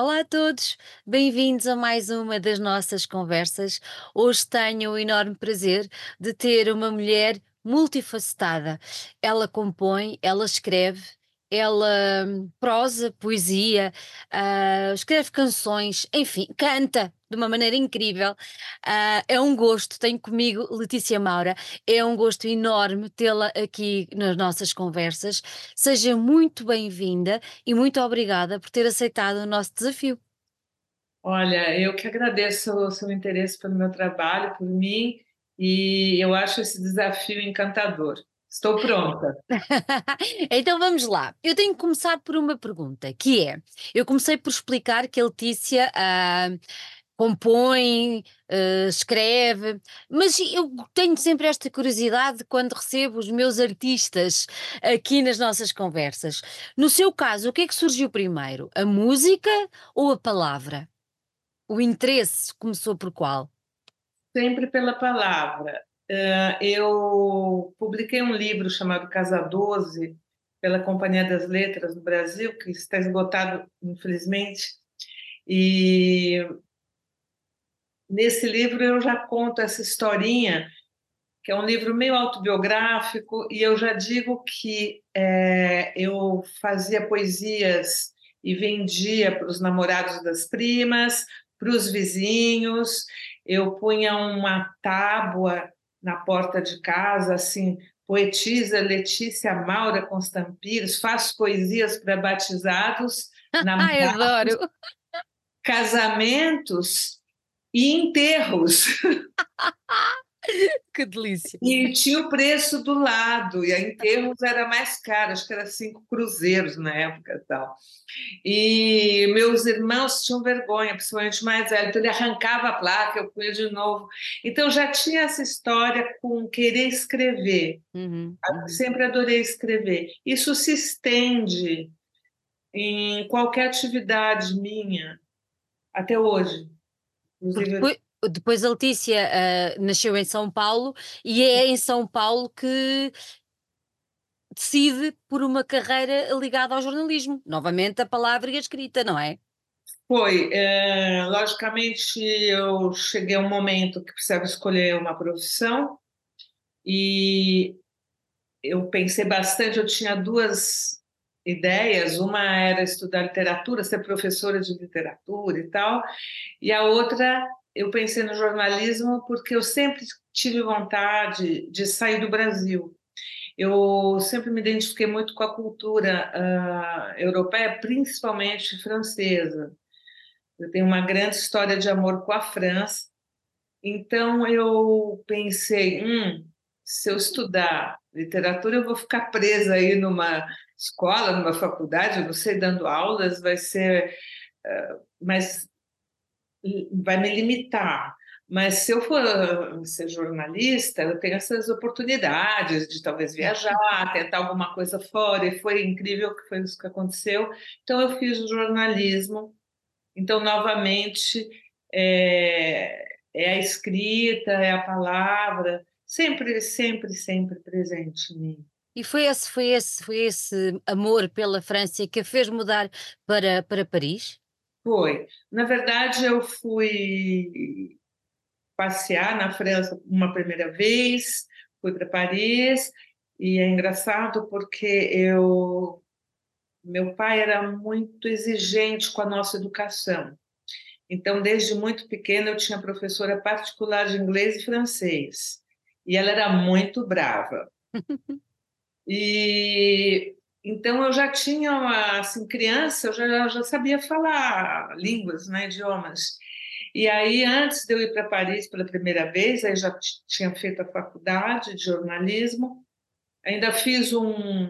Olá a todos, bem-vindos a mais uma das nossas conversas. Hoje tenho o enorme prazer de ter uma mulher multifacetada. Ela compõe, ela escreve, ela hum, prosa, poesia, ah, escreve canções, enfim, canta de uma maneira incrível. Ah, é um gosto, tenho comigo Letícia Maura, é um gosto enorme tê-la aqui nas nossas conversas. Seja muito bem-vinda e muito obrigada por ter aceitado o nosso desafio. Olha, eu que agradeço o seu interesse pelo meu trabalho, por mim, e eu acho esse desafio encantador. Estou pronta. Então vamos lá. Eu tenho que começar por uma pergunta, que é: eu comecei por explicar que a Letícia ah, compõe, eh, escreve, mas eu tenho sempre esta curiosidade quando recebo os meus artistas aqui nas nossas conversas. No seu caso, o que é que surgiu primeiro? A música ou a palavra? O interesse começou por qual? Sempre pela palavra. Eh, Eu publiquei um livro chamado Casa Doze, pela Companhia das Letras do Brasil, que está esgotado, infelizmente, e nesse livro eu já conto essa historinha, que é um livro meio autobiográfico, e eu já digo que é, eu fazia poesias e vendia para os namorados das primas, para os vizinhos, eu punha uma tábua na porta de casa, assim, poetisa Letícia Maura Constampires, faço poesias para batizados, Ai, adoro! casamentos e enterros. Que delícia! E tinha o preço do lado, e a enterros era mais caro, acho que era cinco cruzeiros na época e tal. E meus irmãos tinham vergonha, principalmente mais velho, então ele arrancava a placa, eu punha de novo. Então já tinha essa história com querer escrever, Uhum, uhum. sempre adorei escrever. Isso se estende em qualquer atividade minha, até hoje. Depois, depois a Letícia ah, nasceu em São Paulo e é em São Paulo que decide por uma carreira ligada ao jornalismo. Novamente a palavra e a escrita, não é? Foi, é, logicamente eu cheguei a um momento que precisava escolher uma profissão e eu pensei bastante, eu tinha duas ideias, uma era estudar literatura, ser professora de literatura e tal, e a outra eu pensei no jornalismo porque eu sempre tive vontade de sair do Brasil. Eu sempre me identifiquei muito com a cultura ah, europeia, principalmente francesa. Eu tenho uma grande história de amor com a França. Então eu pensei, hum, se eu estudar literatura, eu vou ficar presa aí numa escola, numa faculdade, eu não sei, dando aulas, vai ser, mas vai me limitar. Mas se eu for ser jornalista, eu tenho essas oportunidades de talvez viajar, tentar alguma coisa fora, e foi incrível que foi isso que aconteceu. Então eu fiz o jornalismo então, novamente, é, é a escrita, é a palavra, sempre, sempre, sempre presente em mim. E foi esse, foi esse, foi esse amor pela França que a fez mudar para, para Paris? Foi. Na verdade, eu fui passear na França uma primeira vez, fui para Paris, e é engraçado porque eu, meu pai era muito exigente com a nossa educação. Então, desde muito pequena, eu tinha professora particular de inglês e francês. E ela era muito brava. E então eu já tinha, uma, assim, criança, eu já, já sabia falar línguas, né, idiomas. E aí, antes de eu ir para Paris pela primeira vez, aí já tinha feito a faculdade de jornalismo, ainda fiz um,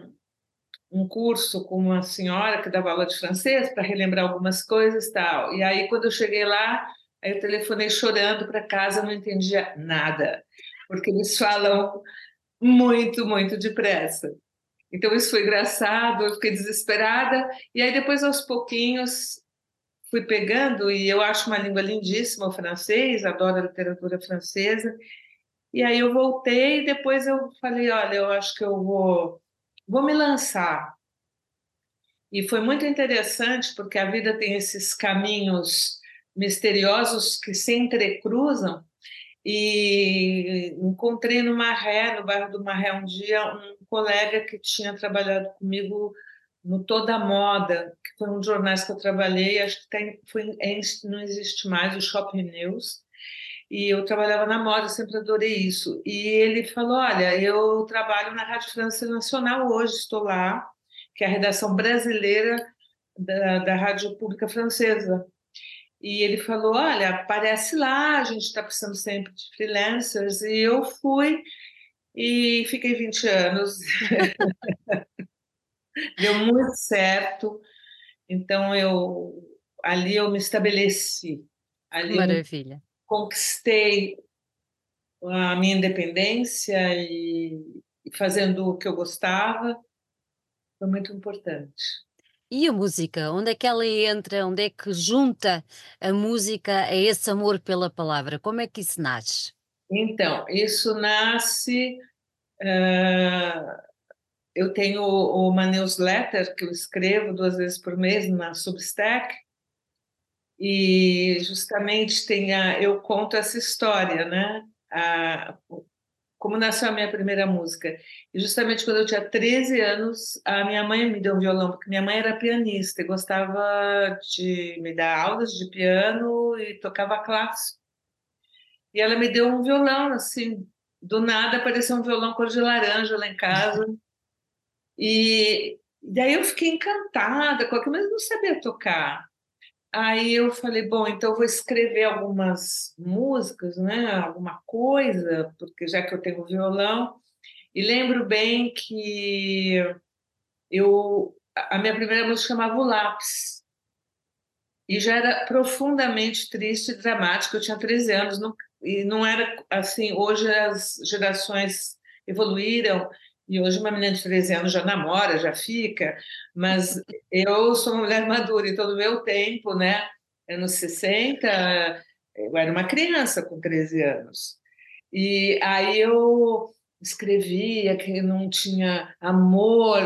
um curso com uma senhora que dava aula de francês para relembrar algumas coisas tal. E aí, quando eu cheguei lá, aí eu telefonei chorando para casa, não entendia nada, porque eles falam muito, muito depressa. Então, isso foi engraçado, eu fiquei desesperada, e aí depois, aos pouquinhos, fui pegando, e eu acho uma língua lindíssima, o francês, adoro a literatura francesa, e aí eu voltei, e depois eu falei, olha, eu acho que eu vou, vou me lançar. E foi muito interessante, porque a vida tem esses caminhos misteriosos que se entrecruzam. E encontrei no Marré, no bairro do Marré, um dia, um colega que tinha trabalhado comigo no Toda Moda, que foi um dos jornais que eu trabalhei, acho que tem, foi, é, não existe mais, o Shopping News, e eu trabalhava na moda, sempre adorei isso. E ele falou: Olha, eu trabalho na Rádio França Nacional hoje, estou lá, que é a redação brasileira da, da Rádio Pública Francesa. E ele falou: Olha, aparece lá, a gente está precisando sempre de freelancers. E eu fui e fiquei 20 anos. Deu muito certo. Então, eu ali eu me estabeleci. Ali Maravilha. conquistei a minha independência e, e fazendo o que eu gostava. Foi muito importante. E a música? Onde é que ela entra? Onde é que junta a música a esse amor pela palavra? Como é que isso nasce? Então, isso nasce. ah, eu tenho uma newsletter que eu escrevo duas vezes por mês na Substack, e justamente tem a, eu conto essa história, né? A, como nasceu a minha primeira música. E justamente quando eu tinha 13 anos, a minha mãe me deu um violão, porque minha mãe era pianista e gostava de me dar aulas de piano e tocava clássico. E ela me deu um violão, assim, do nada apareceu um violão cor de laranja lá em casa. E daí eu fiquei encantada com aquilo, mas não sabia tocar. Aí eu falei, bom, então vou escrever algumas músicas, né? Alguma coisa, porque já que eu tenho violão. E lembro bem que eu a minha primeira música chamava O Lápis. E já era profundamente triste e dramática. Eu tinha 13 anos, não, e não era assim. Hoje as gerações evoluíram e hoje uma menina de 13 anos já namora, já fica, mas eu sou uma mulher madura, então no meu tempo, né, anos 60, eu era uma criança com 13 anos. E aí eu escrevia que não tinha amor,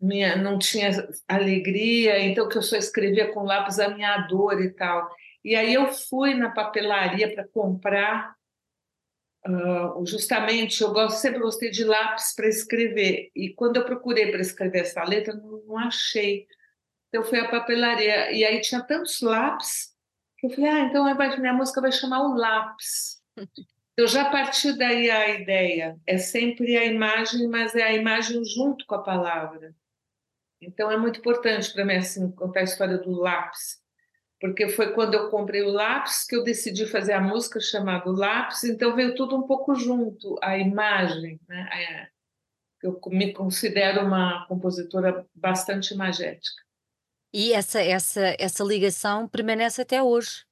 minha, não tinha alegria, então que eu só escrevia com lápis a minha dor e tal. E aí eu fui na papelaria para comprar Uh, justamente, eu gosto, sempre gostei de lápis para escrever. E quando eu procurei para escrever essa letra, não, não, achei. Então, fui à papelaria. E aí tinha tantos lápis que eu falei, ah, então a minha música vai chamar o lápis. Eu já parti daí a ideia. É sempre a imagem, mas é a imagem junto com a palavra. Então, é muito importante para mim assim, contar a história do lápis porque foi quando eu comprei o lápis que eu decidi fazer a música chamada Lápis, então veio tudo um pouco junto, a imagem, né? Eu me considero uma compositora bastante imagética. E essa, essa, essa ligação permanece até hoje?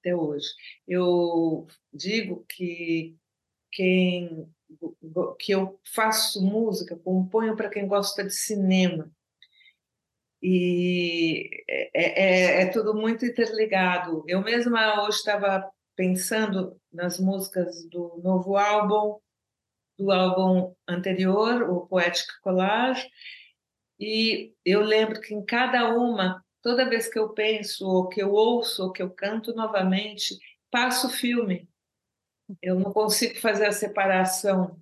Até hoje. Eu digo que quem que eu faço música, componho para quem gosta de cinema e é, é, é, tudo muito interligado. Eu mesma hoje estava pensando nas músicas do novo álbum, do álbum anterior, o Poetic Collage, e eu lembro que em cada uma, toda vez que eu penso, ou que eu ouço, ou que eu canto novamente, passo o filme. Eu não consigo fazer a separação.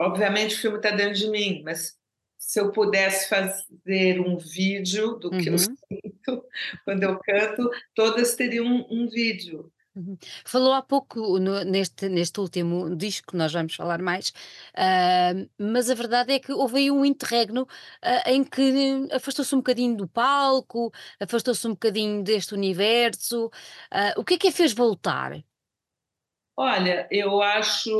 Obviamente o filme está dentro de mim, mas se eu pudesse fazer um vídeo do que eu Uhum, sinto quando eu canto, todas teriam um, um vídeo. uhum. Falou há pouco no- neste, neste último disco, que nós vamos falar mais, ah, mas a verdade é que houve aí um interregno ah, em que afastou-se um bocadinho do palco, afastou-se um bocadinho deste universo. Ah, o que é que a fez voltar? Olha, eu acho,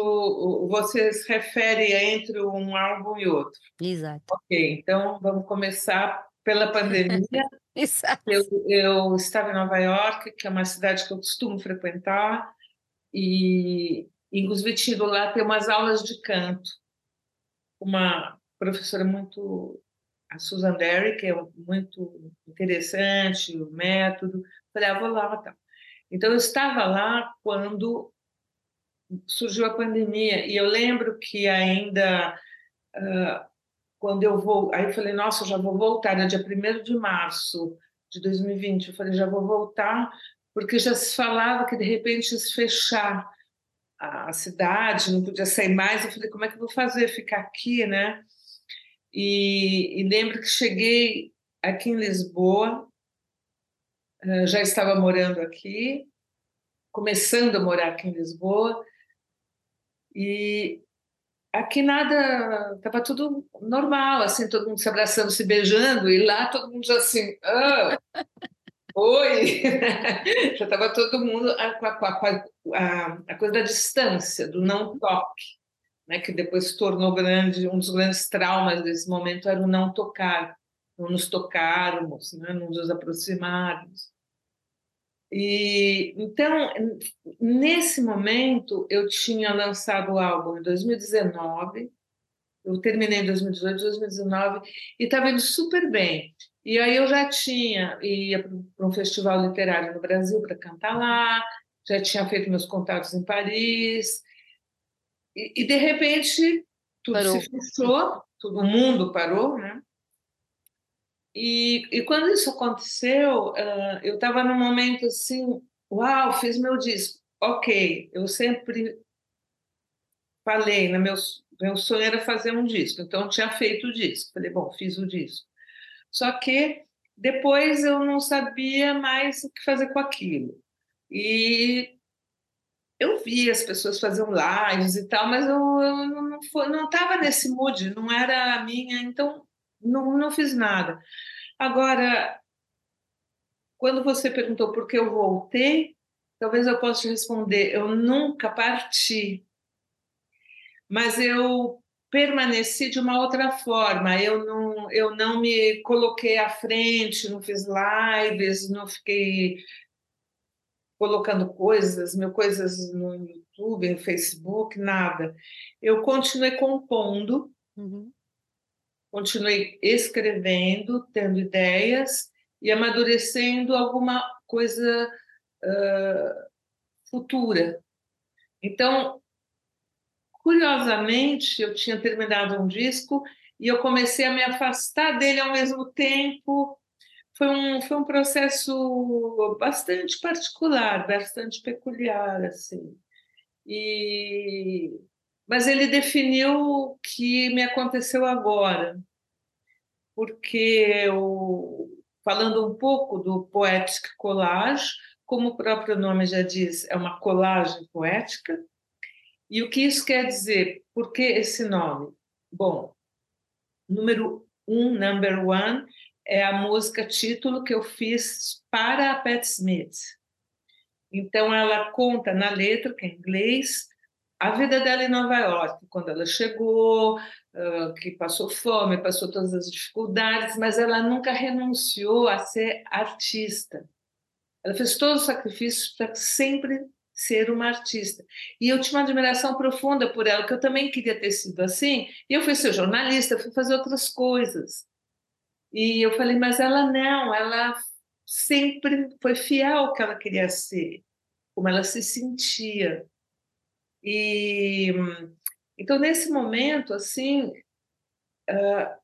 você se refere entre um álbum e outro. Exato, Ok, então vamos começar pela pandemia. Eu, exato. eu estava em Nova York, que é uma cidade que eu costumo frequentar, e inclusive tive lá ter umas aulas de canto. Uma professora muito, a Susan Derry, que é muito interessante, o método. Falei, ah, vou lá, tá. Então eu estava lá quando surgiu a pandemia e eu lembro que ainda quando eu vou, aí eu falei, nossa, eu já vou voltar, no dia 1 de março de 2020, eu falei, já vou voltar, porque já se falava que de repente ia se fechar a cidade, não podia sair mais, eu falei, como é que eu vou fazer, ficar aqui, né? E, e lembro que cheguei aqui em Lisboa, já estava morando aqui, começando a morar aqui em Lisboa, e aqui nada, estava tudo normal, assim, todo mundo se abraçando, se beijando, e lá todo mundo já assim, ah, oi, já estava todo mundo com a, a, a, a, coisa da distância, do não toque, né, que depois se tornou grande, um dos grandes traumas desse momento era o não tocar, não nos tocarmos, né, não nos aproximarmos. E então, nesse momento, eu tinha lançado o álbum em 2019, eu terminei em 2018, 2019, e estava indo super bem. E aí eu já tinha, ia para um festival literário no Brasil para cantar lá, já tinha feito meus contatos em Paris, e, e de repente tudo parou. se fechou, todo mundo parou, né? E, e quando isso aconteceu, uh, eu estava num momento assim, uau, fiz meu disco. Ok, eu sempre falei, no meu, meu sonho era fazer um disco, então eu tinha feito o disco. Falei, bom, fiz o disco. Só que depois eu não sabia mais o que fazer com aquilo. E eu vi as pessoas fazendo lives e tal, mas eu, eu não estava nesse mood, não era a minha, então não, não fiz nada. Agora, quando você perguntou por que eu voltei, talvez eu possa te responder: eu nunca parti, mas eu permaneci de uma outra forma. Eu não, eu não me coloquei à frente, não fiz lives, não fiquei colocando coisas, mil coisas no YouTube, no Facebook, nada. Eu continuei compondo. Uhum continuei escrevendo, tendo ideias e amadurecendo alguma coisa uh, futura. Então, curiosamente, eu tinha terminado um disco e eu comecei a me afastar dele ao mesmo tempo. Foi um, foi um processo bastante particular, bastante peculiar, assim. E mas ele definiu o que me aconteceu agora, porque eu, falando um pouco do Poetic Collage, como o próprio nome já diz, é uma colagem poética. E o que isso quer dizer? Por que esse nome? Bom, número um, number one, é a música título que eu fiz para a Pat Smith. Então, ela conta na letra, que é em inglês, a vida dela em Nova York, quando ela chegou, que passou fome, passou todas as dificuldades, mas ela nunca renunciou a ser artista. Ela fez todos os sacrifícios para sempre ser uma artista. E eu tinha uma admiração profunda por ela, que eu também queria ter sido assim. E eu fui ser jornalista, fui fazer outras coisas. E eu falei, mas ela não, ela sempre foi fiel ao que ela queria ser, como ela se sentia. E então nesse momento assim uh,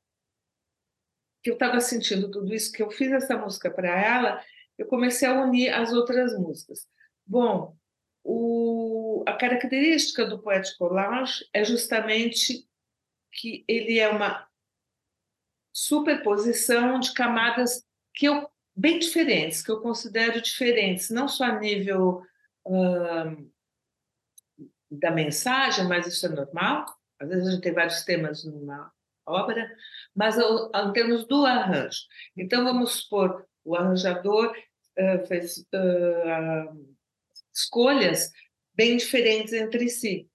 que eu estava sentindo tudo isso, que eu fiz essa música para ela, eu comecei a unir as outras músicas. Bom, o, a característica do Poet Collage é justamente que ele é uma superposição de camadas que eu bem diferentes, que eu considero diferentes, não só a nível uh, da mensagem, mas isso é normal. Às vezes a gente tem vários temas numa obra, mas em termos do arranjo. Então, vamos supor, o arranjador uh, fez uh, escolhas bem diferentes entre si.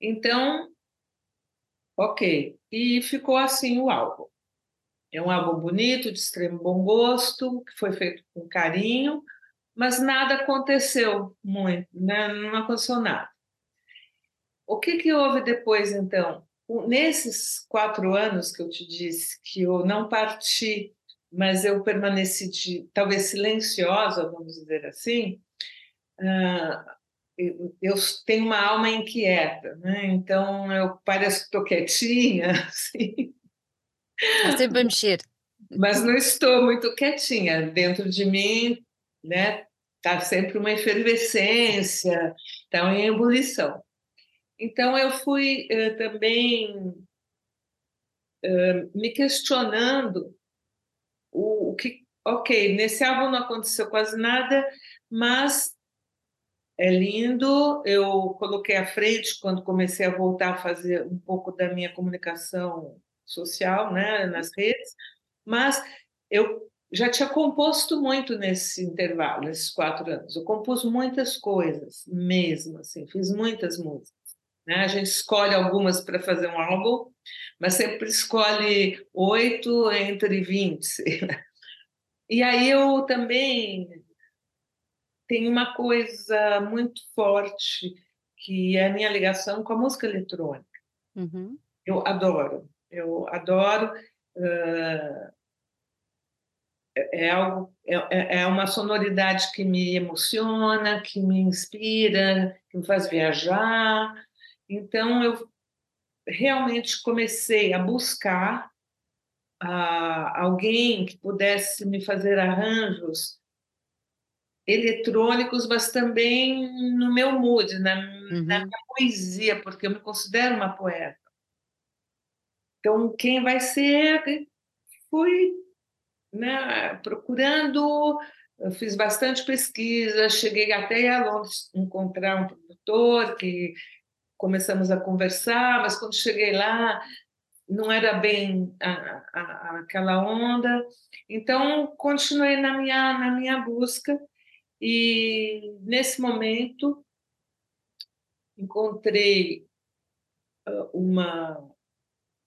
Então, ok. E ficou assim o álbum. É um álbum bonito, de extremo bom gosto, que foi feito com carinho, mas nada aconteceu muito, né? não aconteceu nada. O que, que houve depois, então? Nesses quatro anos que eu te disse que eu não parti, mas eu permaneci de, talvez silenciosa, vamos dizer assim, uh, eu, eu tenho uma alma inquieta, né? Então eu pareço que estou quietinha, assim, Está sempre a mexer. mas não estou muito quietinha. Dentro de mim, né, está sempre uma efervescência, está em ebulição. Então eu fui eh, também eh, me questionando o, o que, ok, nesse álbum não aconteceu quase nada, mas é lindo. Eu coloquei à frente quando comecei a voltar a fazer um pouco da minha comunicação social, né, nas redes, mas eu já tinha composto muito nesse intervalo, nesses quatro anos. Eu compus muitas coisas, mesmo assim, fiz muitas músicas. Né? A gente escolhe algumas para fazer um álbum, mas sempre escolhe oito entre vinte. E aí eu também tenho uma coisa muito forte, que é a minha ligação com a música eletrônica. Uhum. Eu adoro, eu adoro. Uh, é algo é, é uma sonoridade que me emociona, que me inspira, que me faz viajar. Então eu realmente comecei a buscar a alguém que pudesse me fazer arranjos eletrônicos, mas também no meu mood, na, uhum. na minha poesia, porque eu me considero uma poeta. Então, quem vai ser? Fui né, procurando, fiz bastante pesquisa, cheguei até a Londres encontrar um produtor que começamos a conversar, mas quando cheguei lá não era bem a, a, aquela onda. Então, continuei na minha, na minha busca e, nesse momento, encontrei ah, uma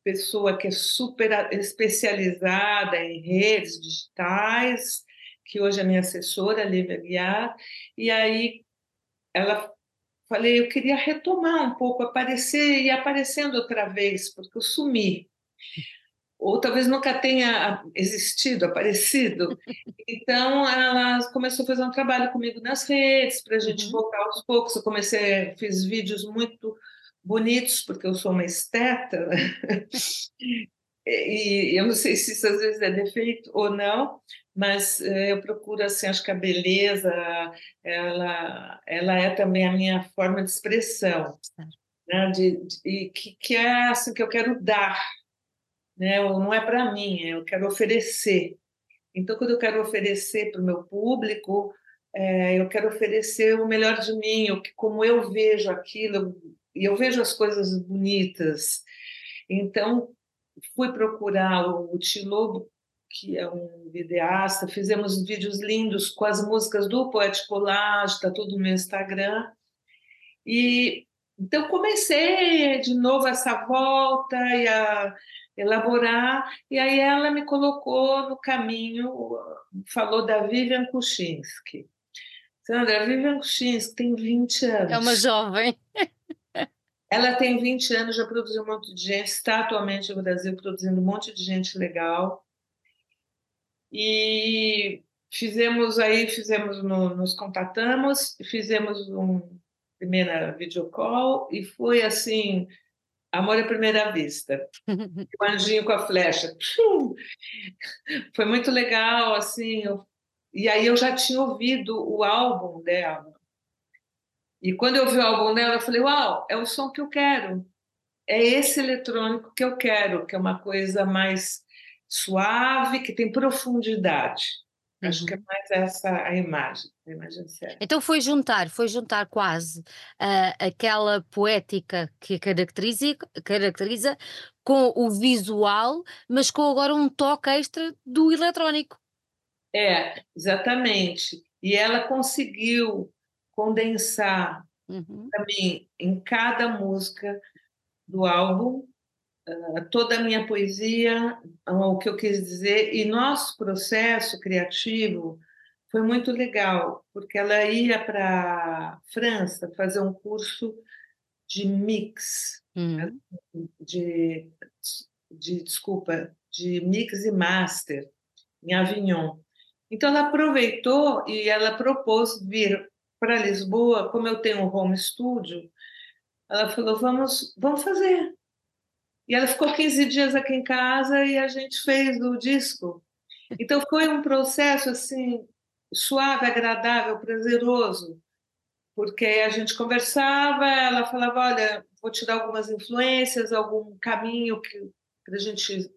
pessoa que é super especializada em redes digitais, que hoje é minha assessora, Lívia Guiar, e aí ela falei, eu queria retomar um pouco, aparecer e aparecendo outra vez, porque eu sumi. Ou talvez nunca tenha existido, aparecido. Então, ela começou a fazer um trabalho comigo nas redes, para a gente uhum. voltar aos poucos. Eu comecei, fiz vídeos muito bonitos, porque eu sou uma esteta, né? e eu não sei se isso às vezes é defeito ou não, mas eh, eu procuro assim acho que a beleza ela ela é também a minha forma de expressão né? De, de que, que é assim que eu quero dar né? Não é para mim eu quero oferecer. Então quando eu quero oferecer para o meu público é, eu quero oferecer o melhor de mim o que como eu vejo aquilo e eu vejo as coisas bonitas então fui procurar o Tilobo que é um videasta, fizemos vídeos lindos com as músicas do Poético Collage, está tudo no meu Instagram. E então comecei de novo essa volta e a elaborar, e aí ela me colocou no caminho, falou da Vivian Kuczynski. Sandra, a Vivian Kuczynski tem 20 anos. É uma jovem. Ela tem 20 anos, já produziu um monte de gente, está atualmente no Brasil produzindo um monte de gente legal. E fizemos aí, fizemos no, nos contatamos, fizemos um primeira videocall e foi assim, amor à primeira vista. o anjinho com a flecha. Foi muito legal, assim, eu, e aí eu já tinha ouvido o álbum dela. E quando eu vi o álbum dela, eu falei, uau, é o som que eu quero. É esse eletrônico que eu quero, que é uma coisa mais suave, que tem profundidade. Uhum. Acho que é uhum. mais essa a imagem, a imagem certa. Então foi juntar, foi juntar quase uh, aquela poética que caracteriza, caracteriza com o visual, mas com agora um toque extra do eletrónico. É, exatamente. E ela conseguiu condensar uhum. também em cada música do álbum toda a minha poesia, o que eu quis dizer, e nosso processo criativo foi muito legal, porque ela ia para França fazer um curso de mix, uhum. de, de, desculpa, de mix e master em Avignon. Então ela aproveitou e ela propôs vir para Lisboa, como eu tenho um home studio, ela falou: vamos, vamos fazer. E ela ficou 15 dias aqui em casa e a gente fez o disco. Então foi um processo assim suave, agradável, prazeroso, porque a gente conversava, ela falava, olha, vou te dar algumas influências, algum caminho que para a gente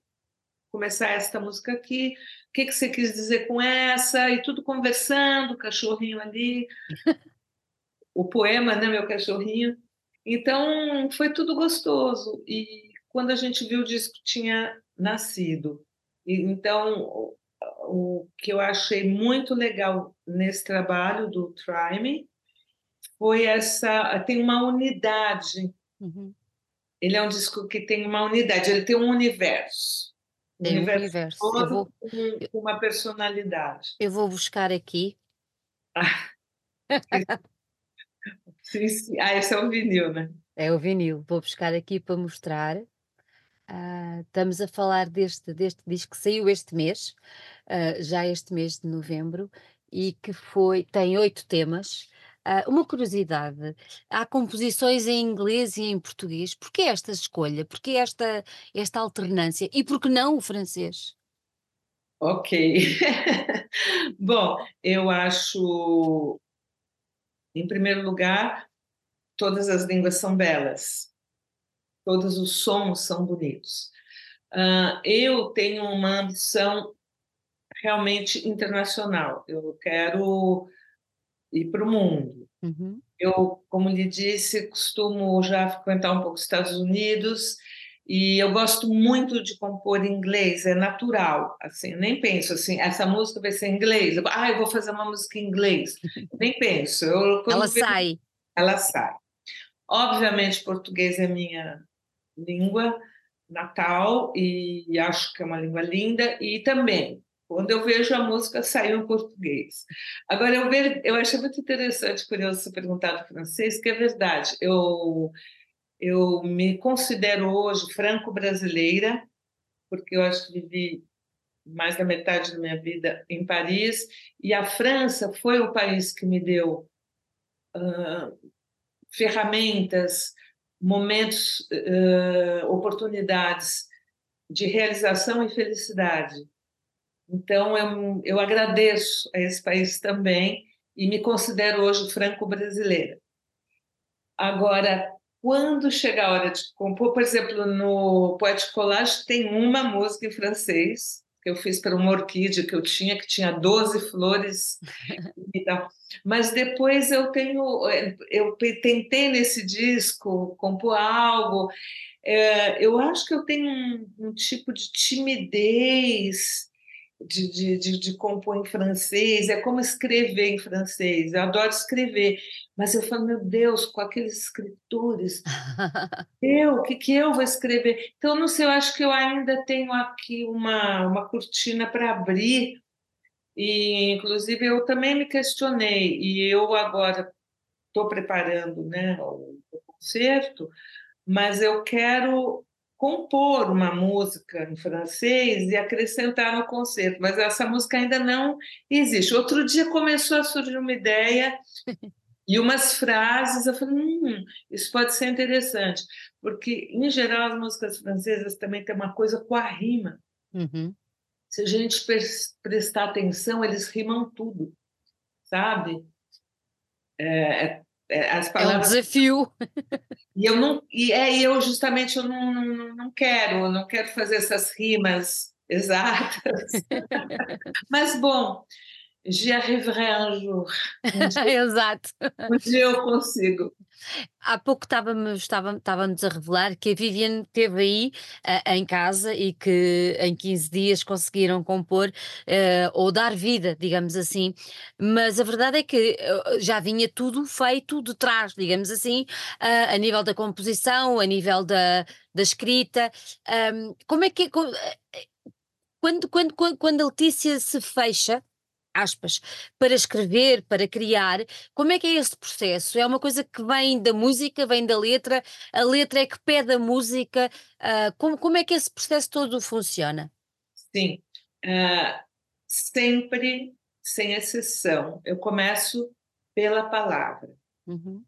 começar esta música aqui, o que, que você quis dizer com essa, e tudo conversando, o cachorrinho ali, o poema, né, meu cachorrinho. Então, foi tudo gostoso. E quando a gente viu o disco tinha nascido. E, então, o, o, que eu achei muito legal nesse trabalho do Try Me foi essa. tem uma unidade. Uhum. Ele é um disco que tem uma unidade, ele tem um universo. Um tem universo, universo. Todo vou, com uma personalidade. Eu vou buscar aqui. Ah, sim, sim. ah, esse é o vinil, né? É o vinil. Vou buscar aqui para mostrar. Ah, estamos a falar deste, deste disco que saiu este mês, ah, já este mês de novembro, e que foi, tem oito temas. Ah, uma curiosidade, há composições em inglês e em português. Porquê esta escolha? Porquê esta, esta alternância? E por que não o francês? Ok. Bom, eu acho, em primeiro lugar, todas as línguas são belas, todos os sons são bonitos. Uh, eu tenho uma ambição realmente internacional. Eu quero ir para o mundo. Uhum. Eu, como lhe disse, costumo já frequentar um pouco os Estados Unidos e eu gosto muito de compor em inglês, é natural, assim, nem penso assim, essa música vai ser em inglês, ah, eu vou fazer uma música em inglês, nem penso. Eu, ela vejo, sai. Ela sai. Obviamente, português é minha língua natal e acho que é uma língua linda e também quando eu vejo a música saiu em português. Agora eu vejo, eu achei muito interessante, curioso você perguntar do francês, que é verdade. Eu eu me considero hoje franco-brasileira, porque eu acho que vivi mais da metade da minha vida em Paris, e a França foi o país que me deu uh, ferramentas, momentos, uh, oportunidades de realização e felicidade. Então, eu, eu agradeço a esse país também e me considero hoje franco-brasileira. Agora, quando chega a hora de compor, por exemplo, no Poético Collage tem uma música em francês que eu fiz para uma orquídea que eu tinha, que tinha 12 flores e tal. Mas depois eu tenho, eu tentei nesse disco compor algo. É, eu acho que eu tenho um, um tipo de timidez de, de, de, de, compor em francês, é como escrever em francês. Eu adoro escrever, mas eu falo, meu Deus, com aqueles escritores, eu, o que, que eu vou escrever? Então, não sei, eu acho que eu ainda tenho aqui uma, uma cortina para abrir, e inclusive eu também me questionei, e eu agora estou preparando né, o, o concerto, mas eu quero compor uma música em francês e acrescentar no concerto, mas essa música ainda não existe. Outro dia começou a surgir uma ideia e umas frases, eu falei, hum, isso pode ser interessante, porque, em geral, as músicas francesas também têm uma coisa com a rima. Uhum. Se a gente prestar atenção, eles rimam tudo, sabe? É, é as palavras. É um desafio. E eu não, e é eu justamente eu não, não, não quero, não quero fazer essas rimas exatas. Mas bom, j'arriverai un jour. Um dia, Exato. Um dia eu consigo. Há pouco estava-nos estava, estava a revelar que a Viviane esteve aí uh, em casa e que em 15 dias conseguiram compor uh, ou dar vida, digamos assim, mas a verdade é que uh, já vinha tudo feito de trás, digamos assim, a nível da composição, a nível da, da escrita. Um, como é que. Como, quando, quando, quando, quando a Letícia se fecha aspas, para escrever, para criar, como é que é esse processo? É uma coisa que vem da música, vem da letra, a letra é que pede a música, uh, como, como é que esse processo todo funciona? Sim, uh, sempre, sem exceção, eu começo pela palavra. Uhum.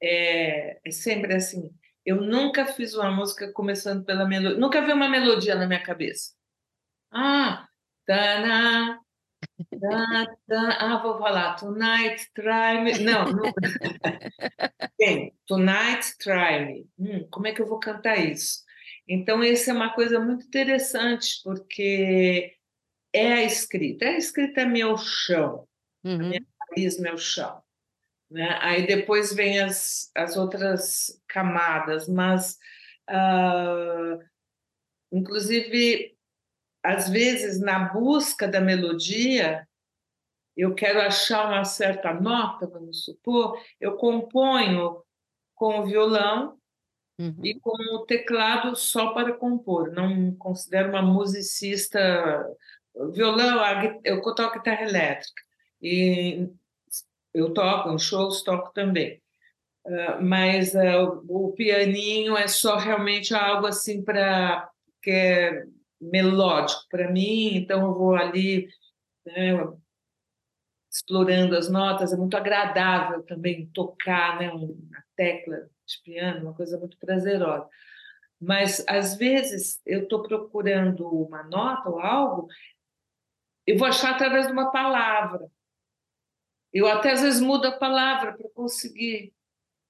É, é sempre assim. Eu nunca fiz uma música começando pela melodia. Nunca vi uma melodia na minha cabeça. Ah, tana, ah, vou falar Tonight Try Me. Não, não. Bem, Tonight Try Me. Hum, como é que eu vou cantar isso? Então, essa é uma coisa muito interessante, porque é a escrita. A escrita é meu chão, uhum. minha raiz, meu chão. Né? Aí depois vem as, as outras camadas, mas, uh, inclusive, às vezes, na busca da melodia, eu quero achar uma certa nota, vamos supor, eu componho com o violão uhum. e com o teclado só para compor. Não considero uma musicista. Violão, eu toco guitarra elétrica e eu toco em shows, toco também. Uh, mas uh, o pianinho é só realmente algo assim para que é melódico para mim, então eu vou ali né, explorando as notas, é muito agradável também tocar né, uma tecla de piano, uma coisa muito prazerosa. Mas, às vezes, eu estou procurando uma nota ou algo, eu vou achar através de uma palavra. Eu até, às vezes, mudo a palavra para conseguir,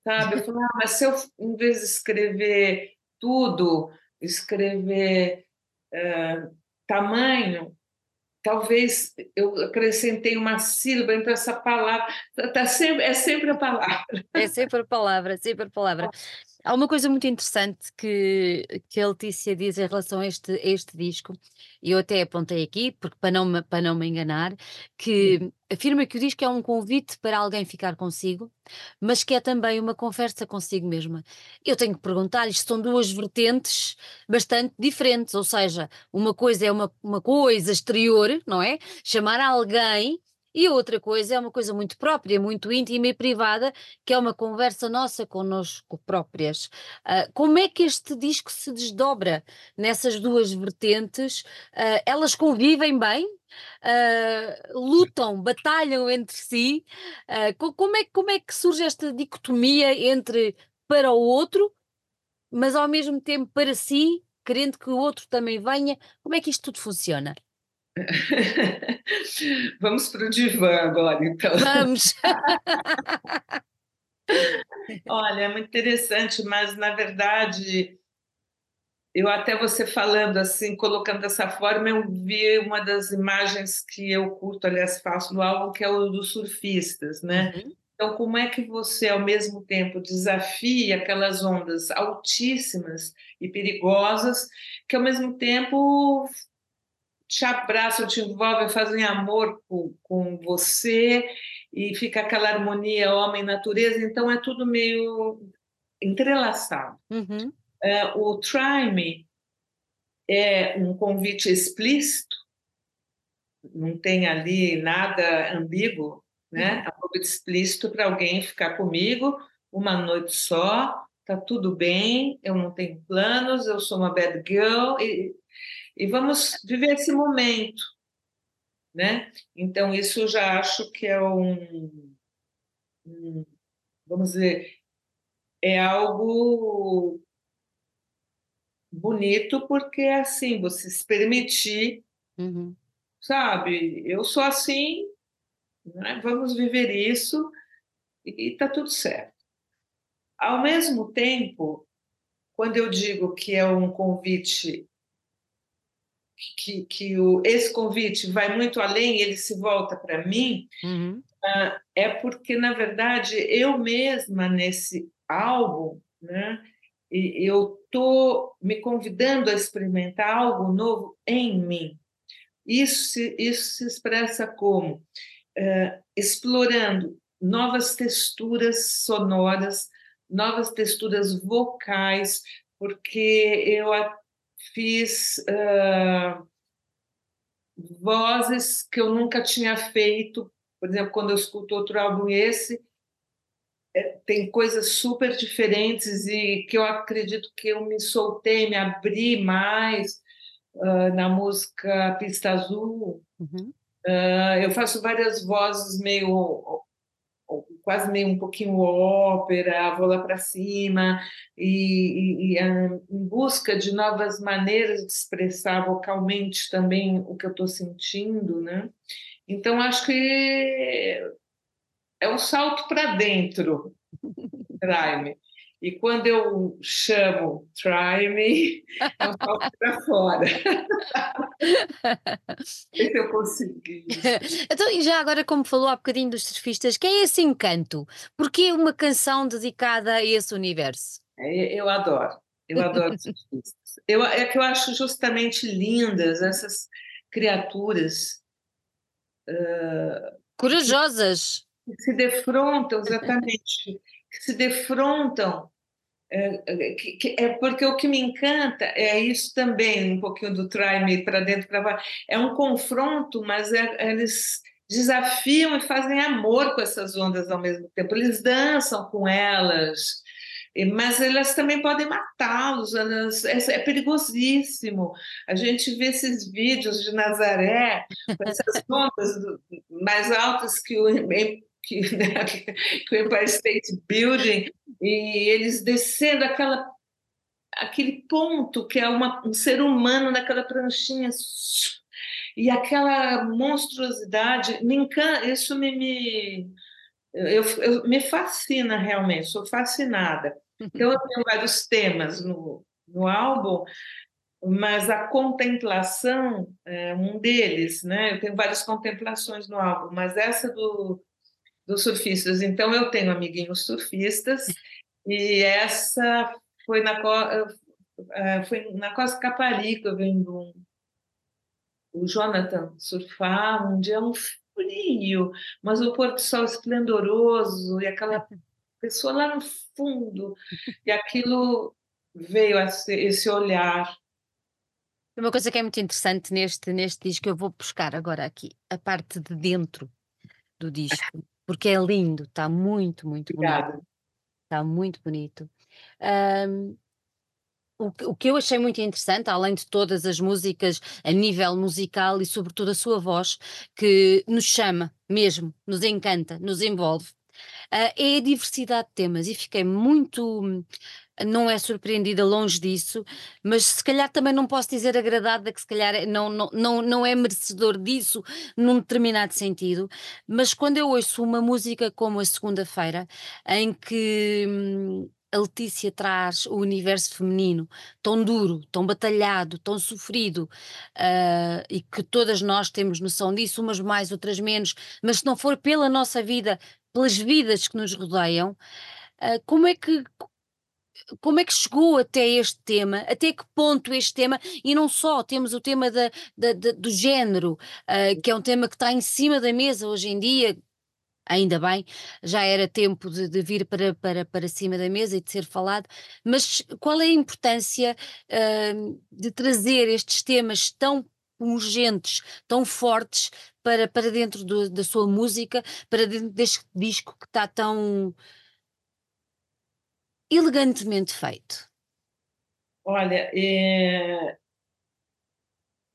sabe? Eu falo, ah, mas se eu, em vez de escrever tudo, escrever tamanho, talvez eu acrescentei uma sílaba, então essa palavra tá sempre, é sempre a palavra. É sempre a palavra, sempre a palavra. Há uma coisa muito interessante que, que a Letícia diz em relação a este, a este disco, e eu até apontei aqui, porque para não me, para não me enganar, que afirma que o disco é um convite para alguém ficar consigo, mas que é também uma conversa consigo mesma. Eu tenho que perguntar, isto são duas vertentes bastante diferentes, ou seja, uma coisa é uma, uma coisa exterior, não é? Chamar alguém e outra coisa é uma coisa muito própria, muito íntima e privada, que é uma conversa nossa connosco próprias. Uh, como é que este disco se desdobra nessas duas vertentes? Uh, elas convivem bem? Uh, lutam, batalham entre si? como, é, como é que surge esta dicotomia entre para o outro, mas ao mesmo tempo para si, querendo que o outro também venha? Como é que isto tudo funciona? Vamos para o divã agora, então. Vamos! Olha, é muito interessante, mas na verdade, eu até você falando assim, colocando dessa forma, eu vi uma das imagens que eu curto, aliás, faço no álbum, que é o dos surfistas, né? Uhum. Então, como é que você, ao mesmo tempo, desafia aquelas ondas altíssimas e perigosas, que ao mesmo tempo te abraçam, te envolvem, fazem amor com, com você e fica aquela harmonia homem-natureza, então é tudo meio entrelaçado. Uhum. Uh, o Try Me é um convite explícito, não tem ali nada ambíguo, né? Uhum. É um convite explícito para alguém ficar comigo uma noite só, tá tudo bem, eu não tenho planos, eu sou uma bad girl e e vamos viver esse momento, né? Então isso eu já acho que é um, um vamos dizer, é algo bonito porque é assim, você se permitir, uhum. sabe? Eu sou assim, né? vamos viver isso e está tudo certo. Ao mesmo tempo, quando eu digo que é um convite que, que o, esse convite vai muito além, ele se volta para mim, uhum. uh, é porque, na verdade, eu mesma, nesse álbum, né, eu estou me convidando a experimentar algo novo em mim. Isso se, isso se expressa como uh, explorando novas texturas sonoras, novas texturas vocais, porque eu fiz uh, vozes que eu nunca tinha feito. Por exemplo, quando eu escuto outro álbum esse, é, tem coisas super diferentes e que eu acredito que eu me soltei, me abri mais uh, na música Pista Azul. Uhum. Uh, eu faço várias vozes meio quase meio um pouquinho ópera, vou lá para cima, e, e, e em busca de novas maneiras de expressar vocalmente também o que eu estou sentindo, né? Então, acho que é um salto para dentro, Try E quando eu chamo Try Me, um salto para fora. Esse eu consegui. Então, e já agora, como falou há bocadinho dos surfistas, quem é esse encanto? Porquê uma canção dedicada a esse universo? É, eu adoro, eu adoro surfistas. Eu, é que eu acho justamente lindas essas criaturas. Uh, Corajosas. Que, que se defrontam, exatamente, que se defrontam é, que, que, porque o que me encanta é isso também, um pouquinho do try me para dentro, para fora. É um confronto, mas é, eles desafiam e fazem amor com essas ondas ao mesmo tempo. Eles dançam com elas, mas elas também podem matá-los. É, é perigosíssimo. A gente vê esses vídeos de Nazaré com essas ondas mais altas que o que, né, que o Empire State Building, e eles descendo aquela, aquele ponto que é uma, um ser humano naquela pranchinha, e aquela monstruosidade, me encanta, isso me, me, eu, eu, me fascina realmente, sou fascinada. Então, eu tenho vários temas no, no álbum, mas a contemplação é um deles, né? Eu tenho várias contemplações no álbum, mas essa do dos surfistas. Então, eu tenho amiguinhos surfistas, e essa foi na, eh, foi na Costa Caparica, vendo um, o Jonathan surfar, um dia um frio, mas o pôr do sol esplendoroso, e aquela pessoa lá no fundo, e aquilo veio esse olhar. Uma coisa que é muito interessante neste, neste disco, eu vou buscar agora aqui, a parte de dentro do disco porque é lindo, está muito, muito Obrigada. bonito. Está muito bonito. Um, o, que, o que eu achei muito interessante, além de todas as músicas a nível musical e sobretudo a sua voz, que nos chama mesmo, nos encanta, nos envolve, uh, é a diversidade de temas e fiquei muito não é surpreendida longe disso, mas se calhar também não posso dizer agradada que se calhar não, não, não, não é merecedor disso num determinado sentido, mas quando eu ouço uma música como a Segunda-feira, em que hum, a Letícia traz o universo feminino tão duro, tão batalhado, tão sofrido, uh, e que todas nós temos noção disso, umas mais, outras menos, mas se não for pela nossa vida, pelas vidas que nos rodeiam, uh, como é que como é que chegou até este tema, até que ponto este tema, e não só, temos o tema da, da, da do género, uh, que é um tema que está em cima da mesa hoje em dia, ainda bem, já era tempo de, de, vir para, para, para cima da mesa e de ser falado, mas qual é a importância uh, de trazer estes temas tão urgentes, tão fortes para, para dentro do, da sua música, para dentro deste disco que está tão elegantemente feito? Olha, é...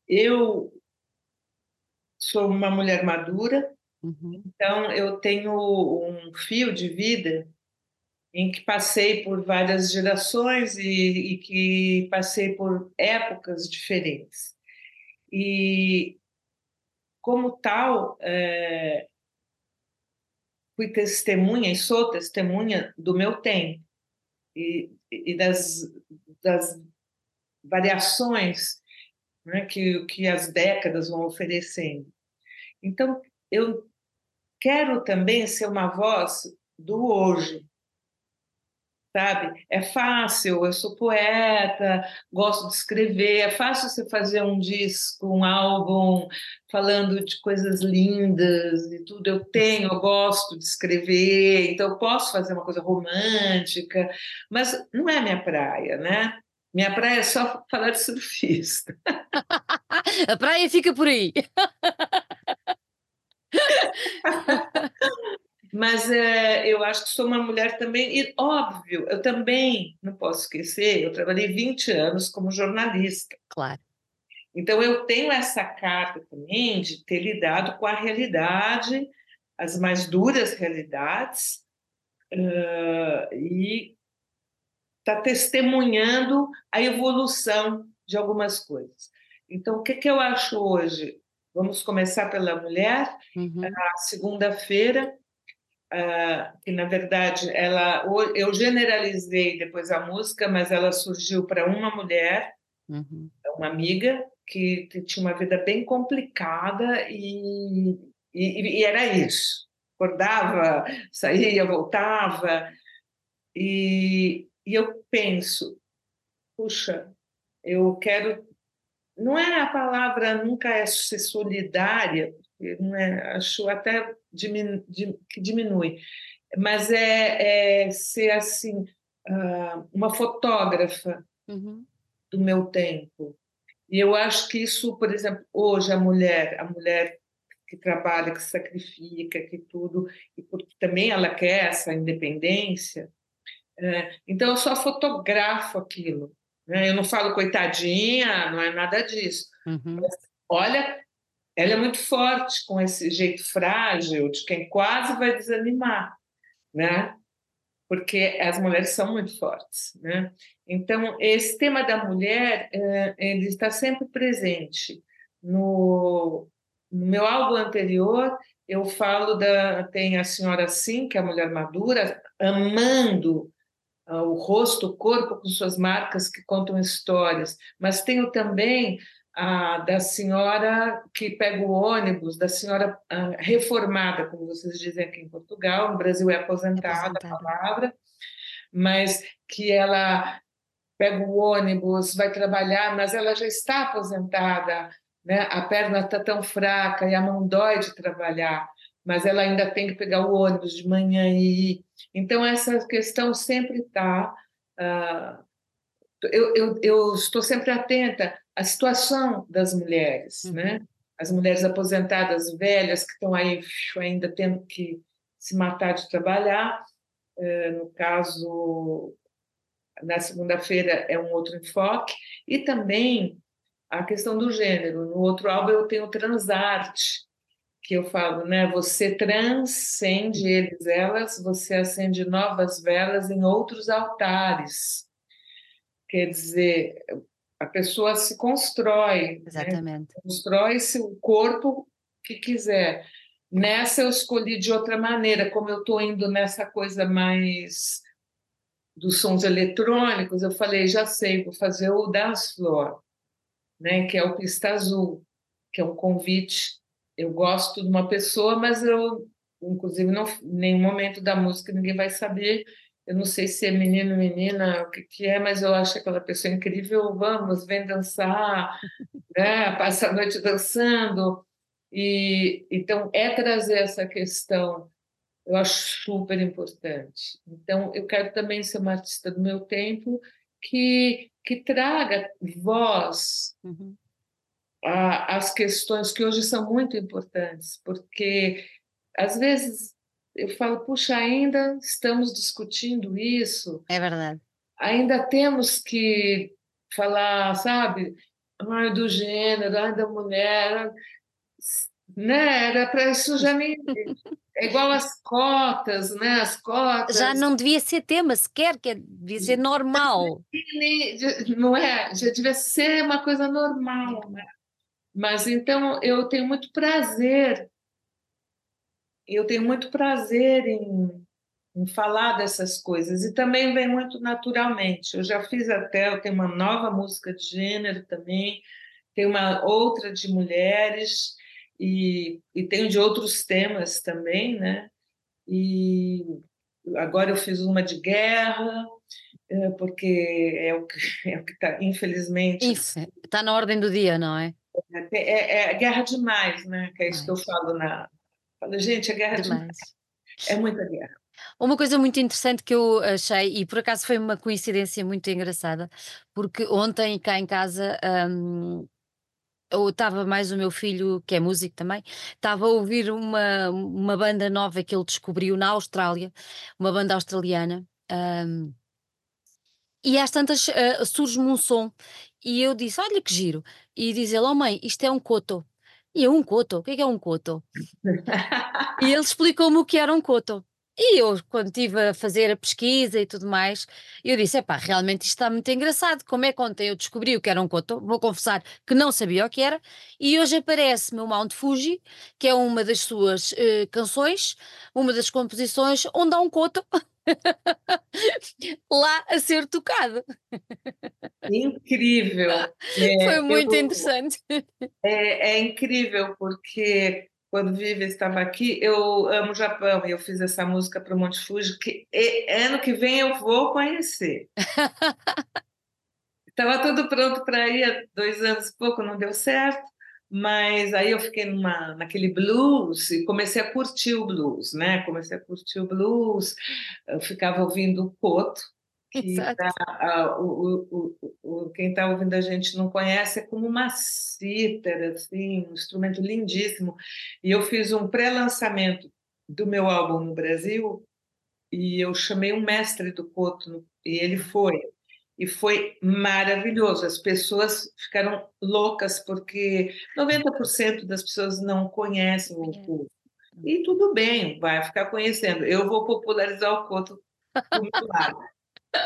eu sou uma mulher madura, uhum. então eu tenho um fio de vida em que passei por várias gerações e, e que passei por épocas diferentes. E, como tal, é, fui testemunha e sou testemunha do meu tempo e, e das, das variações né, que, que as décadas vão oferecendo. Então, eu quero também ser uma voz do hoje, sabe? É fácil, eu sou poeta, gosto de escrever, é fácil você fazer um disco, um álbum falando de coisas lindas e tudo. Eu tenho, eu gosto de escrever, então eu posso fazer uma coisa romântica, mas não é minha praia, né? Minha praia é só falar de surfista. A praia fica por aí. Mas é, eu acho que sou uma mulher também, e óbvio, eu também não posso esquecer, eu trabalhei 20 anos como jornalista. Claro. Então eu tenho essa carta também de ter lidado com a realidade as mais duras realidades uh, e está testemunhando a evolução de algumas coisas. Então, o que, que eu acho hoje? Vamos começar pela mulher. Uhum. A segunda-feira, uh, que na verdade ela, eu generalizei depois a música, mas ela surgiu para uma mulher, uhum. uma amiga que tinha uma vida bem complicada e, e, e era isso. Acordava, saía, voltava e, e eu penso, puxa, eu quero não é a palavra nunca é ser solidária, não é, acho até diminu, que diminui, mas é, é ser assim uh, uma fotógrafa uhum. do meu tempo. E eu acho que isso, por exemplo, hoje a mulher, a mulher que trabalha, que sacrifica, que tudo, e porque também ela quer essa independência. É, então eu só fotografo aquilo. Né? Eu não falo coitadinha, não é nada disso. Uhum. Olha, ela é muito forte com esse jeito frágil de quem quase vai desanimar, né? Porque as mulheres são muito fortes, né? Então esse tema da mulher eh, ele está sempre presente no, no meu álbum anterior. Eu falo da tem a senhora sim, que é a mulher madura, amando ah, o rosto, o corpo com suas marcas que contam histórias, mas tenho também a da senhora que pega o ônibus, da senhora uh, reformada, como vocês dizem aqui em Portugal, no Brasil é aposentada, aposentada, a palavra, mas que ela pega o ônibus, vai trabalhar, mas ela já está aposentada, né? a perna está tão fraca e a mão dói de trabalhar mas ela ainda tem que pegar o ônibus de manhã e ir. Então, essa questão sempre está. Uh, eu, eu, eu, estou sempre atenta à situação das mulheres, uhum. né? As mulheres aposentadas, velhas, que estão aí ainda tendo que se matar de trabalhar. Uh, no caso, na segunda-feira é um outro enfoque. E também a questão do gênero. No outro álbum eu tenho Transarte, que eu falo, né? Você transcende eles, elas, você acende novas velas em outros altares. Quer dizer, a pessoa se constrói. Né? Exatamente. Né? Constrói-se o corpo que quiser. Nessa eu escolhi de outra maneira, como eu estou indo nessa coisa mais dos sons eletrônicos, eu falei, já sei, vou fazer o Dance Floor, né, que é o Pista Azul, que é um convite eu gosto de uma pessoa, mas eu, inclusive, não, em nenhum momento da música ninguém vai saber. Eu não sei se é menino, menina, o que, que é, mas eu acho aquela pessoa incrível. Vamos, vem dançar, né? passa a noite dançando. E então é trazer essa questão. Eu acho super importante. Então eu quero também ser uma artista do meu tempo que que traga voz. Uhum as questões que hoje são muito importantes, porque às vezes eu falo, puxa, ainda estamos discutindo isso. É verdade. Ainda temos que falar, sabe, ai, do gênero, ai, da mulher, né? Era para isso já nem. É igual as cotas, né? As cotas. Já não devia ser tema sequer, que devia ser normal. Não é? Já devia ser uma coisa normal, né? Mas então eu tenho muito prazer, eu tenho muito prazer em, em falar dessas coisas e também vem muito naturalmente. Eu já fiz até, eu tenho uma nova música de gênero também, tem uma outra de mulheres e, e tenho de outros temas também, né? E agora eu fiz uma de guerra, eh, porque é o que é está, infelizmente. Está na ordem do dia, não é? É, é, é, guerra demais, né? Que é isso demais. que eu falo na. Falo, gente, é guerra demais. demais. É muita guerra. Uma coisa muito interessante que eu achei, e por acaso foi uma coincidência muito engraçada, porque ontem cá em casa hum, estava mais o meu filho, que é músico também, estava a ouvir uma, uma banda nova que ele descobriu na Austrália, uma banda australiana. Um, e às tantas uh, surge-me um som e eu disse: Olha que giro. E diz ele: Oh mãe, isto é um coto. E eu, um coto? O que é que é um coto? e ele explicou-me o que era um coto. E eu, quando estive a fazer a pesquisa e tudo mais, eu disse: epá, realmente isto está muito engraçado. Como é que ontem eu descobri o que era um coto? Vou confessar que não sabia o que era. E hoje aparece-me o Mount Fuji, que é uma das suas uh, canções, uma das composições, onde há um coto lá a ser tocado. Incrível! É, Foi muito eu, interessante. É, é incrível, porque quando Vivi estava aqui, eu amo o Japão e eu fiz essa música para o Monte Fuji, que ano que vem eu vou conhecer. Estava tudo pronto para ir há dois anos e pouco, não deu certo, mas aí eu fiquei numa, naquele blues e comecei a curtir o blues, né? Comecei a curtir o blues, eu ficava ouvindo o Koto, que tá, o, o, o, quem está ouvindo a gente não conhece, é como uma cítara, assim, um instrumento lindíssimo. E eu fiz um pré-lançamento do meu álbum no Brasil e eu chamei um mestre do Coto e ele foi. E foi maravilhoso. As pessoas ficaram loucas porque 90% das pessoas não conhecem o Coto. E tudo bem, vai ficar conhecendo. Eu vou popularizar o Coto do meu lado.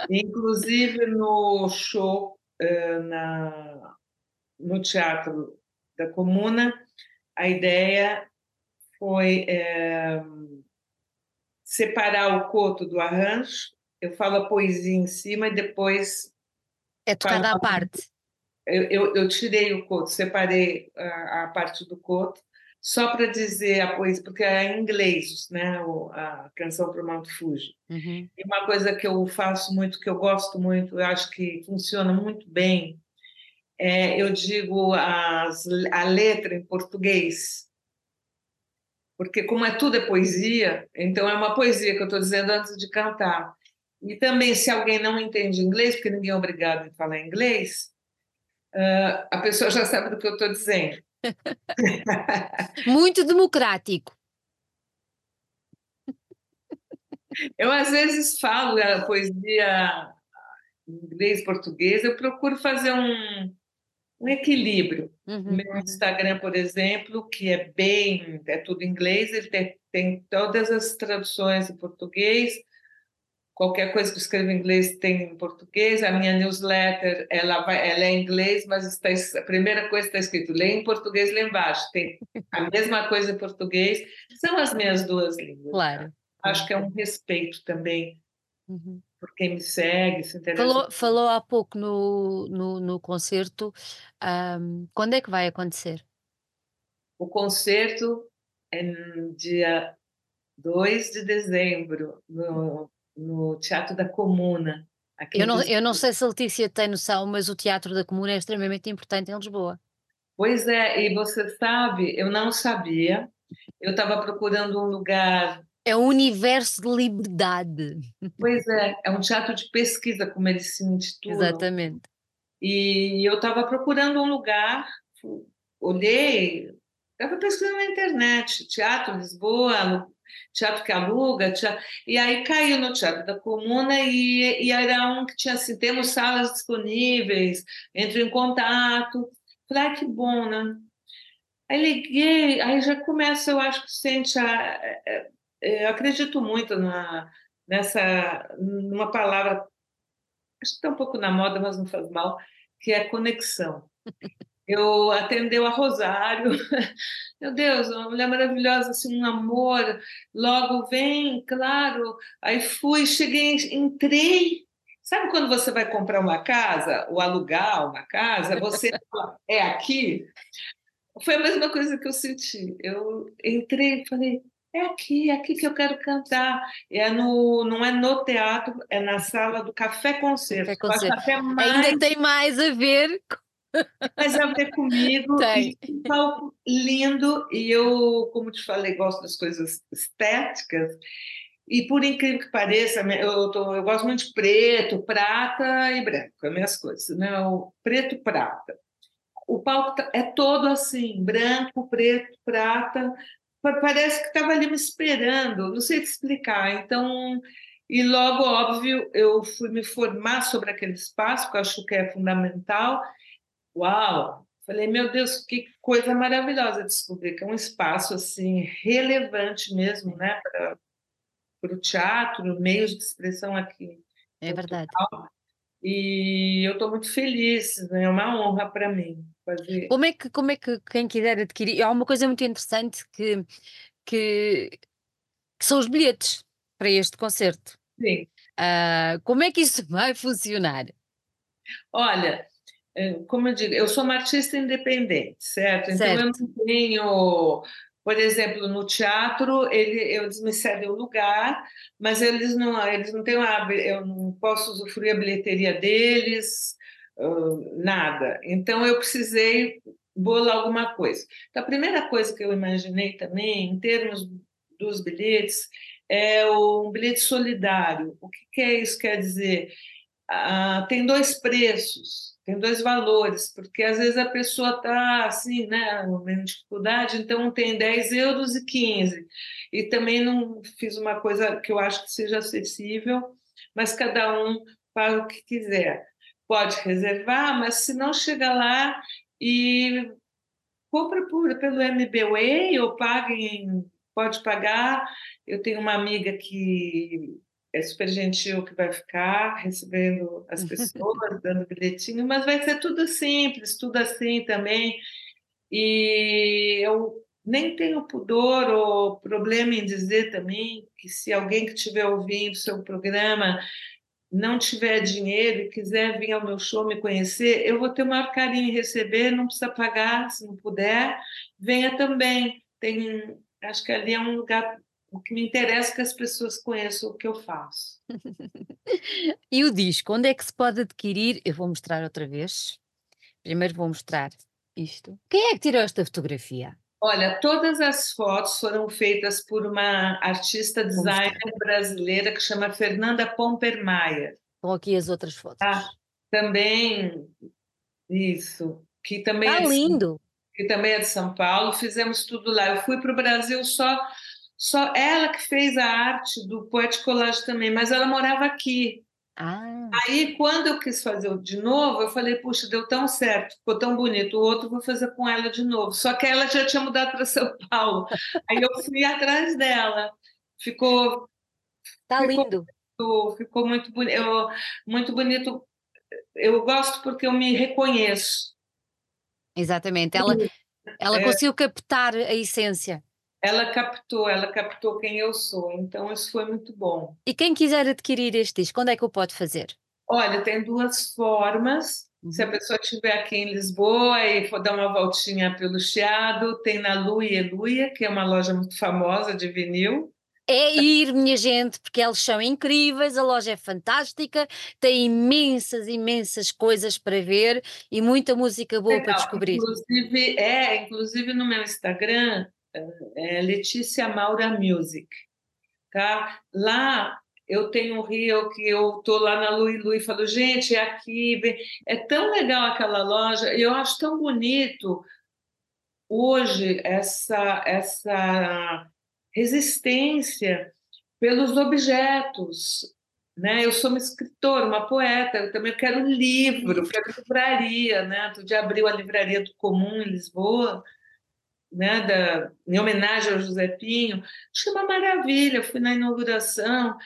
Inclusive no show eh, na, no Teatro da Comuna, a ideia foi é, separar o coto do arranjo. Eu falo a poesia em cima e depois. É tocada a parte. Eu, eu, eu, tirei o coto, separei a, a parte do coto só para dizer a poesia, porque é em inglês, né, a canção para o Mount Fuji. Uhum. E uma coisa que eu faço muito, que eu gosto muito, eu acho que funciona muito bem, é, eu digo as, a letra em português, porque como é tudo é poesia, então é uma poesia que eu estou dizendo antes de cantar. E também, se alguém não entende inglês, porque ninguém é obrigado a falar inglês, uh, a pessoa já sabe do que eu estou dizendo. Muito democrático. Eu às vezes falo a poesia em inglês, português, eu procuro fazer um, um equilíbrio. Uhum. Meu Instagram, por exemplo, que é bem, é tudo em inglês, ele tem, tem todas as traduções em português, Qualquer coisa que eu escrevo em inglês tem em português. A minha newsletter ela, vai, ela é em inglês, mas está, a primeira coisa está escrito lê em português lá embaixo. Tem a mesma coisa em português. São as minhas duas línguas. Claro. Tá? Acho que é um respeito também uhum. por quem me segue, se interessa. Falou, falou há pouco no, no, no concerto. Um, quando é que vai acontecer? O concerto é no dia 2 de dezembro, no no Teatro da Comuna. Eu não, eu não sei se a Letícia tem noção, mas o Teatro da Comuna é extremamente importante em Lisboa. Pois é, e você sabe, eu não sabia. Eu estava procurando um lugar. É um universo de liberdade. Pois é, é um teatro de pesquisa, como eles se intitulam. Exatamente. E eu estava procurando um lugar, olhei, estava pesquisando na internet, Teatro Lisboa, teatro que aluga, teatro... e aí caiu no Teatro da Comuna e, e era um que tinha assim, temos salas disponíveis, entro em contato. Falei, ah, que bom, né? Aí liguei, aí já começa, eu acho que sente a... É, é, eu acredito muito na, nessa, numa palavra, acho que está um pouco na moda, mas não faz mal, que é conexão. Eu atendeu a Rosário, meu Deus, uma mulher maravilhosa, assim, um amor. Logo vem, claro. Aí fui, cheguei, entrei. Sabe quando você vai comprar uma casa ou alugar uma casa, você fala, é aqui? Foi a mesma coisa que eu senti. Eu entrei e falei, é aqui, é aqui que eu quero cantar. É no, não é no teatro, é na sala do Café Concerto. Café Concerto. Mais... Ainda tem mais a ver mas a ver comigo. Tem. E um palco lindo. E eu, como te falei, gosto das coisas estéticas. E por incrível que pareça, eu, tô, eu gosto muito de preto, prata e branco, as minhas coisas, né? O preto, prata. O palco tá, é todo assim, branco, preto, prata. Parece que estava ali me esperando, não sei te explicar. Então, e logo, óbvio, eu fui me formar sobre aquele espaço, que eu acho que é fundamental, Uau! Falei, meu Deus, que coisa maravilhosa descobrir que é um espaço assim relevante mesmo, né, para o teatro, meios de expressão aqui É verdade. Portugal. E eu estou muito feliz, né, é uma honra para mim fazer. Como é que como é que quem quiser adquirir há uma coisa muito interessante que que que são os bilhetes para este concerto. Sim. Ah, como é que isso vai funcionar? Olha, como eu digo, eu sou uma artista independente, certo? Então eu Certo. não tenho, por exemplo, no teatro, ele, eles me cedem o lugar, mas eles não, eles não têm a, eu não posso usufruir a bilheteria deles, nada. Então eu precisei bolar alguma coisa. Então a primeira coisa que eu imaginei também, em termos dos bilhetes, é um bilhete solidário. O que que é isso? Quer dizer, ah, tem dois preços, tem dois valores, porque às vezes a pessoa está assim, né, em dificuldade, então tem 10 euros e 15. E também não fiz uma coisa que eu acho que seja acessível, mas cada um paga o que quiser. Pode reservar, mas se não chega lá e compra por, pelo MBWay ou paga em, pode pagar. Eu tenho uma amiga que é super gentil que vai ficar recebendo as pessoas, dando bilhetinho, mas vai ser tudo simples, tudo assim também. E eu nem tenho pudor ou problema em dizer também que se alguém que estiver ouvindo o seu programa não tiver dinheiro e quiser vir ao meu show me conhecer, eu vou ter o maior carinho em receber, não precisa pagar, se não puder, venha também. Tem, acho que ali é um lugar o que me interessa é que as pessoas conheçam o que eu faço. E o disco, onde é que se pode adquirir? Eu vou mostrar outra vez. Primeiro vou mostrar isto. Quem é que tirou esta fotografia? Olha, todas as fotos foram feitas por uma artista designer brasileira que chama Fernanda Pompermayer. Estão aqui as outras Tá? fotos. Também, isso, que também Está é de lindo! que também é de São Paulo, fizemos tudo lá. Eu fui para o Brasil só, só ela que fez a arte do Poet Collage também, mas ela morava aqui. Ah, Aí, quando eu quis fazer de novo, eu falei, puxa, deu tão certo, ficou tão bonito, o outro vou fazer com ela de novo. Só que ela já tinha mudado para São Paulo. Aí eu fui atrás dela. Ficou, está ficou, lindo! ficou muito bonito, eu, muito bonito. Eu gosto porque eu me reconheço. Exatamente, ela ela conseguiu captar a essência. Ela captou, ela captou quem eu sou, então isso foi muito bom. E quem quiser adquirir este disco, onde é que o pode fazer? Olha, tem duas formas. Se a Uhum. pessoa estiver aqui em Lisboa e for dar uma voltinha pelo Chiado, tem na Luia Luia, que é uma loja muito famosa de vinil. É ir, minha gente, porque eles são incríveis, a loja é fantástica, tem imensas, imensas coisas para ver e muita música boa para descobrir. Inclusive, é, inclusive no meu Instagram, é Letícia Maura Music, tá? Lá eu tenho um rio que eu tô lá na Lui Lui e falo, gente, é aqui, é tão legal aquela loja, eu acho tão bonito hoje essa essa resistência pelos objetos, né? Eu sou uma escritora, uma poeta, eu também quero livro, quero livraria, né? Outro dia abriu a livraria do Comum em Lisboa, né? Da, em homenagem ao José Pinho, acho que é uma maravilha. Fui na inauguração,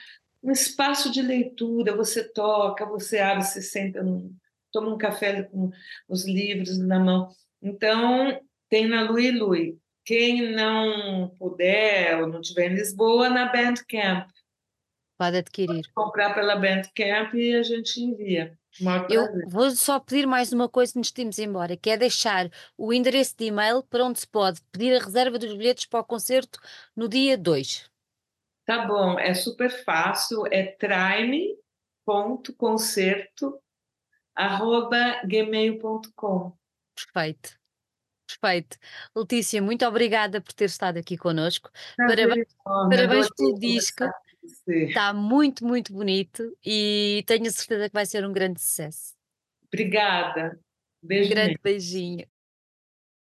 um espaço de leitura, você toca, você abre, você senta, num, toma um café com os livros na mão. Então tem na Lui Lui. Quem não puder ou não estiver em Lisboa, na Bandcamp. Pode adquirir. Comprar pela Bandcamp e a gente envia. Eu vou só pedir mais uma coisa antes de irmos embora, que é deixar o endereço de e-mail para onde se pode pedir a reserva dos bilhetes para o concerto no dia 2. Tá bom, é super fácil, é traime.concerto@gmail.com. Perfeito, perfeito. Letícia, muito obrigada por ter estado aqui connosco. Prazer Parabéns, parabéns pelo disco, está muito, muito bonito e tenho certeza que vai ser um grande sucesso. Obrigada. Um Beijo grande imenso. beijinho.